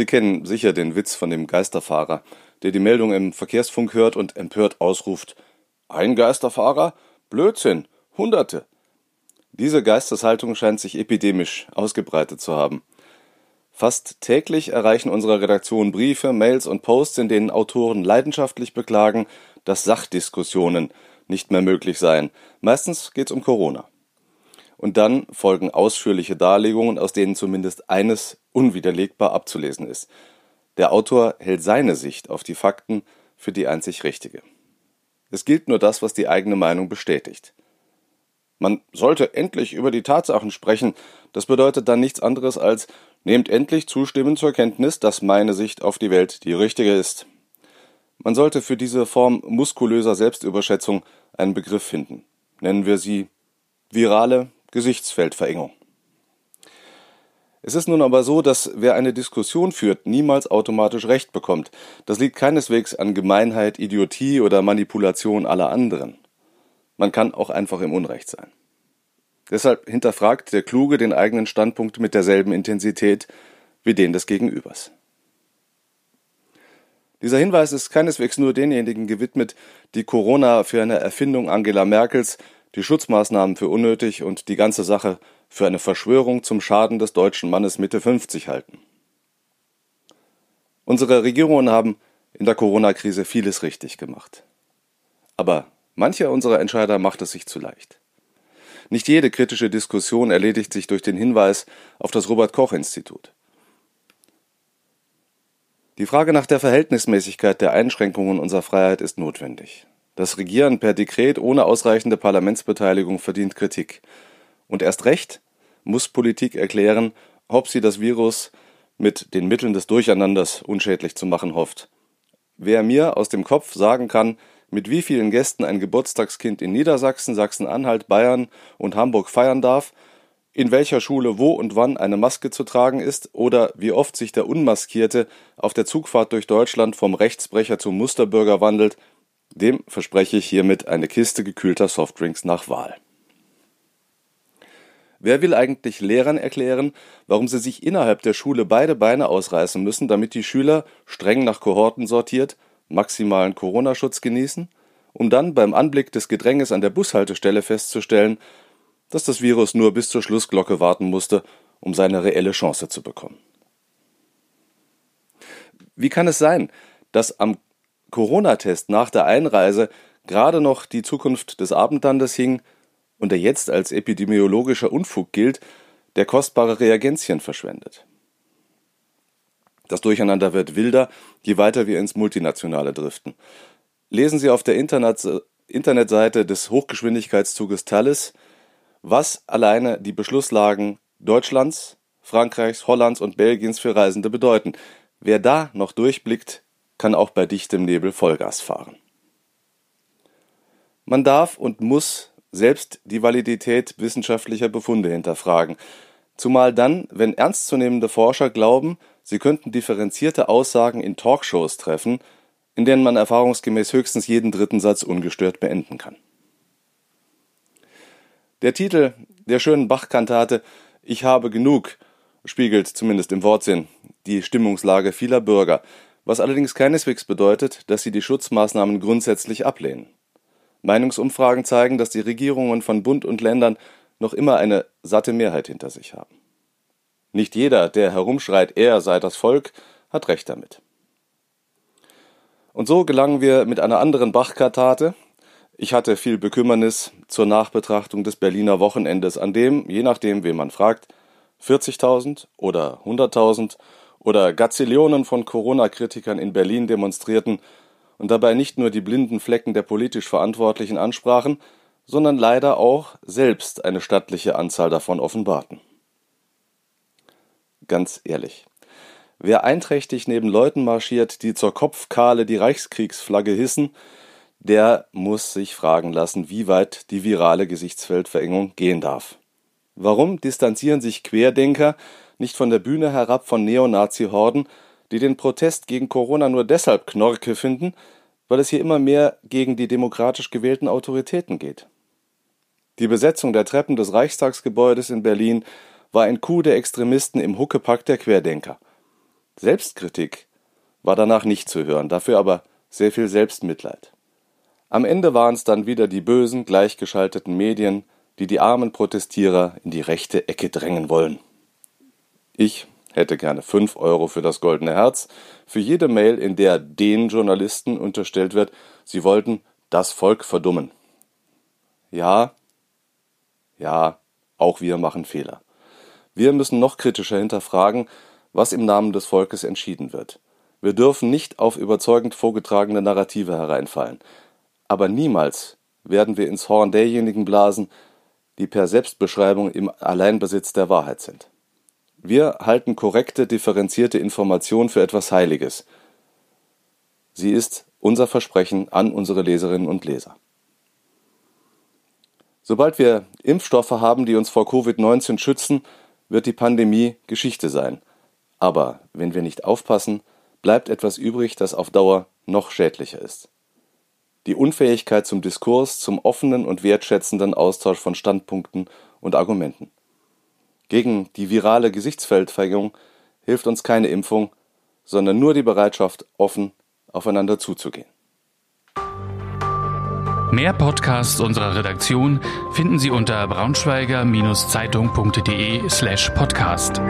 Sie kennen sicher den Witz von dem Geisterfahrer, der die Meldung im Verkehrsfunk hört und empört ausruft Ein Geisterfahrer? Blödsinn. Hunderte. Diese Geisteshaltung scheint sich epidemisch ausgebreitet zu haben. Fast täglich erreichen unsere Redaktion Briefe, Mails und Posts, in denen Autoren leidenschaftlich beklagen, dass Sachdiskussionen nicht mehr möglich seien. Meistens geht es um Corona. Und dann folgen ausführliche Darlegungen, aus denen zumindest eines unwiderlegbar abzulesen ist. Der Autor hält seine Sicht auf die Fakten für die einzig richtige. Es gilt nur das, was die eigene Meinung bestätigt. Man sollte endlich über die Tatsachen sprechen. Das bedeutet dann nichts anderes als nehmt endlich zustimmend zur Kenntnis, dass meine Sicht auf die Welt die richtige ist. Man sollte für diese Form muskulöser Selbstüberschätzung einen Begriff finden. Nennen wir sie virale Gesichtsfeldverengung. Es ist nun aber so, dass wer eine Diskussion führt, niemals automatisch Recht bekommt. Das liegt keineswegs an Gemeinheit, Idiotie oder Manipulation aller anderen. Man kann auch einfach im Unrecht sein. Deshalb hinterfragt der Kluge den eigenen Standpunkt mit derselben Intensität wie den des Gegenübers. Dieser Hinweis ist keineswegs nur denjenigen gewidmet, die Corona für eine Erfindung Angela Merkels die Schutzmaßnahmen für unnötig und die ganze Sache für eine Verschwörung zum Schaden des deutschen Mannes Mitte 50 halten. Unsere Regierungen haben in der Corona-Krise vieles richtig gemacht. Aber mancher unserer Entscheider macht es sich zu leicht. Nicht jede kritische Diskussion erledigt sich durch den Hinweis auf das Robert Koch Institut. Die Frage nach der Verhältnismäßigkeit der Einschränkungen unserer Freiheit ist notwendig. Das Regieren per Dekret ohne ausreichende Parlamentsbeteiligung verdient Kritik. Und erst recht muss Politik erklären, ob sie das Virus mit den Mitteln des Durcheinanders unschädlich zu machen hofft. Wer mir aus dem Kopf sagen kann, mit wie vielen Gästen ein Geburtstagskind in Niedersachsen, Sachsen-Anhalt, Bayern und Hamburg feiern darf, in welcher Schule wo und wann eine Maske zu tragen ist oder wie oft sich der Unmaskierte auf der Zugfahrt durch Deutschland vom Rechtsbrecher zum Musterbürger wandelt, dem verspreche ich hiermit eine Kiste gekühlter Softdrinks nach Wahl. Wer will eigentlich Lehrern erklären, warum sie sich innerhalb der Schule beide Beine ausreißen müssen, damit die Schüler, streng nach Kohorten sortiert, maximalen Corona-Schutz genießen, um dann beim Anblick des Gedränges an der Bushaltestelle festzustellen, dass das Virus nur bis zur Schlussglocke warten musste, um seine reelle Chance zu bekommen. Wie kann es sein, dass am Corona-Test nach der Einreise gerade noch die Zukunft des Abendlandes hing und der jetzt als epidemiologischer Unfug gilt, der kostbare Reagenzien verschwendet. Das Durcheinander wird wilder, je weiter wir ins Multinationale driften. Lesen Sie auf der Internet Internetseite des Hochgeschwindigkeitszuges Thales, was alleine die Beschlusslagen Deutschlands, Frankreichs, Hollands und Belgiens für Reisende bedeuten. Wer da noch durchblickt, kann auch bei dichtem Nebel Vollgas fahren. Man darf und muss selbst die Validität wissenschaftlicher Befunde hinterfragen, zumal dann, wenn ernstzunehmende Forscher glauben, sie könnten differenzierte Aussagen in Talkshows treffen, in denen man erfahrungsgemäß höchstens jeden dritten Satz ungestört beenden kann. Der Titel der schönen Bach-Kantate Ich habe genug spiegelt zumindest im Wortsinn die Stimmungslage vieler Bürger, was allerdings keineswegs bedeutet, dass sie die Schutzmaßnahmen grundsätzlich ablehnen. Meinungsumfragen zeigen, dass die Regierungen von Bund und Ländern noch immer eine satte Mehrheit hinter sich haben. Nicht jeder, der herumschreit, er sei das Volk, hat recht damit. Und so gelangen wir mit einer anderen Bachkartate, ich hatte viel Bekümmernis zur Nachbetrachtung des Berliner Wochenendes, an dem, je nachdem, wen man fragt, 40.000 oder 100.000 oder Gazillionen von Corona-Kritikern in Berlin demonstrierten und dabei nicht nur die blinden Flecken der politisch Verantwortlichen ansprachen, sondern leider auch selbst eine stattliche Anzahl davon offenbarten. Ganz ehrlich, wer einträchtig neben Leuten marschiert, die zur Kopfkahle die Reichskriegsflagge hissen, der muss sich fragen lassen, wie weit die virale Gesichtsfeldverengung gehen darf. Warum distanzieren sich Querdenker nicht von der Bühne herab von Neonazi-Horden, die den Protest gegen Corona nur deshalb Knorke finden, weil es hier immer mehr gegen die demokratisch gewählten Autoritäten geht. Die Besetzung der Treppen des Reichstagsgebäudes in Berlin war ein Coup der Extremisten im Huckepack der Querdenker. Selbstkritik war danach nicht zu hören, dafür aber sehr viel Selbstmitleid. Am Ende waren es dann wieder die bösen, gleichgeschalteten Medien, die die armen Protestierer in die rechte Ecke drängen wollen. Ich hätte gerne fünf Euro für das goldene Herz, für jede Mail, in der den Journalisten unterstellt wird, sie wollten das Volk verdummen. Ja, ja, auch wir machen Fehler. Wir müssen noch kritischer hinterfragen, was im Namen des Volkes entschieden wird. Wir dürfen nicht auf überzeugend vorgetragene Narrative hereinfallen. Aber niemals werden wir ins Horn derjenigen blasen, die per Selbstbeschreibung im Alleinbesitz der Wahrheit sind. Wir halten korrekte, differenzierte Information für etwas Heiliges. Sie ist unser Versprechen an unsere Leserinnen und Leser. Sobald wir Impfstoffe haben, die uns vor Covid-19 schützen, wird die Pandemie Geschichte sein. Aber wenn wir nicht aufpassen, bleibt etwas übrig, das auf Dauer noch schädlicher ist. Die Unfähigkeit zum Diskurs, zum offenen und wertschätzenden Austausch von Standpunkten und Argumenten. Gegen die virale Gesichtsfeldverjüngung hilft uns keine Impfung, sondern nur die Bereitschaft, offen aufeinander zuzugehen. Mehr Podcasts unserer Redaktion finden Sie unter braunschweiger-zeitung.de slash podcast.